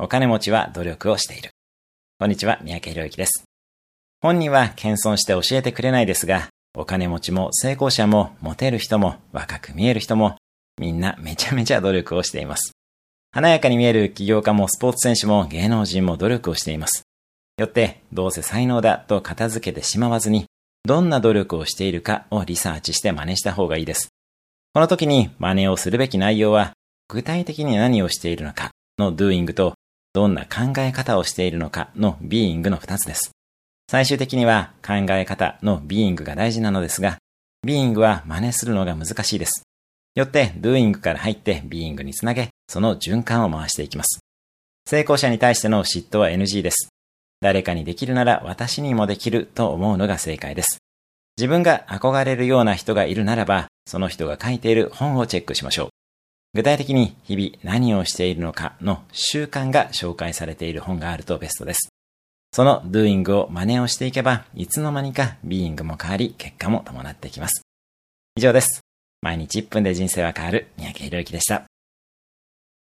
お金持ちは努力をしている。こんにちは、三宅博之です。本人は謙遜して教えてくれないですが、お金持ちも成功者もモテる人も若く見える人もみんなめちゃめちゃ努力をしています。華やかに見える起業家もスポーツ選手も芸能人も努力をしています。よって、どうせ才能だと片付けてしまわずに、どんな努力をしているかをリサーチして真似した方がいいです。この時に真似をするべき内容は、具体的に何をしているのかの doing とどんな考え方をしているのかの being の二つです。最終的には考え方の being が大事なのですが、being は真似するのが難しいです。よって doing から入って being につなげ、その循環を回していきます。成功者に対しての嫉妬は NG です。誰かにできるなら私にもできると思うのが正解です。自分が憧れるような人がいるならば、その人が書いている本をチェックしましょう。具体的に日々何をしているのかの習慣が紹介されている本があるとベストです。その doing を真似をしていけば、いつの間にか being も変わり、結果も伴ってきます。以上です。毎日1分で人生は変わる三宅宏之でした。